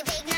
a big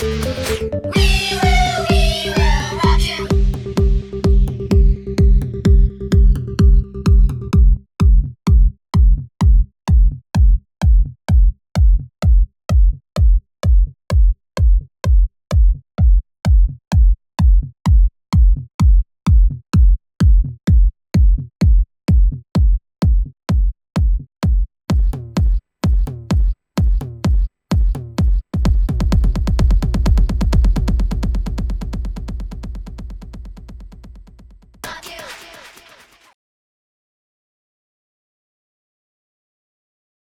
Whee!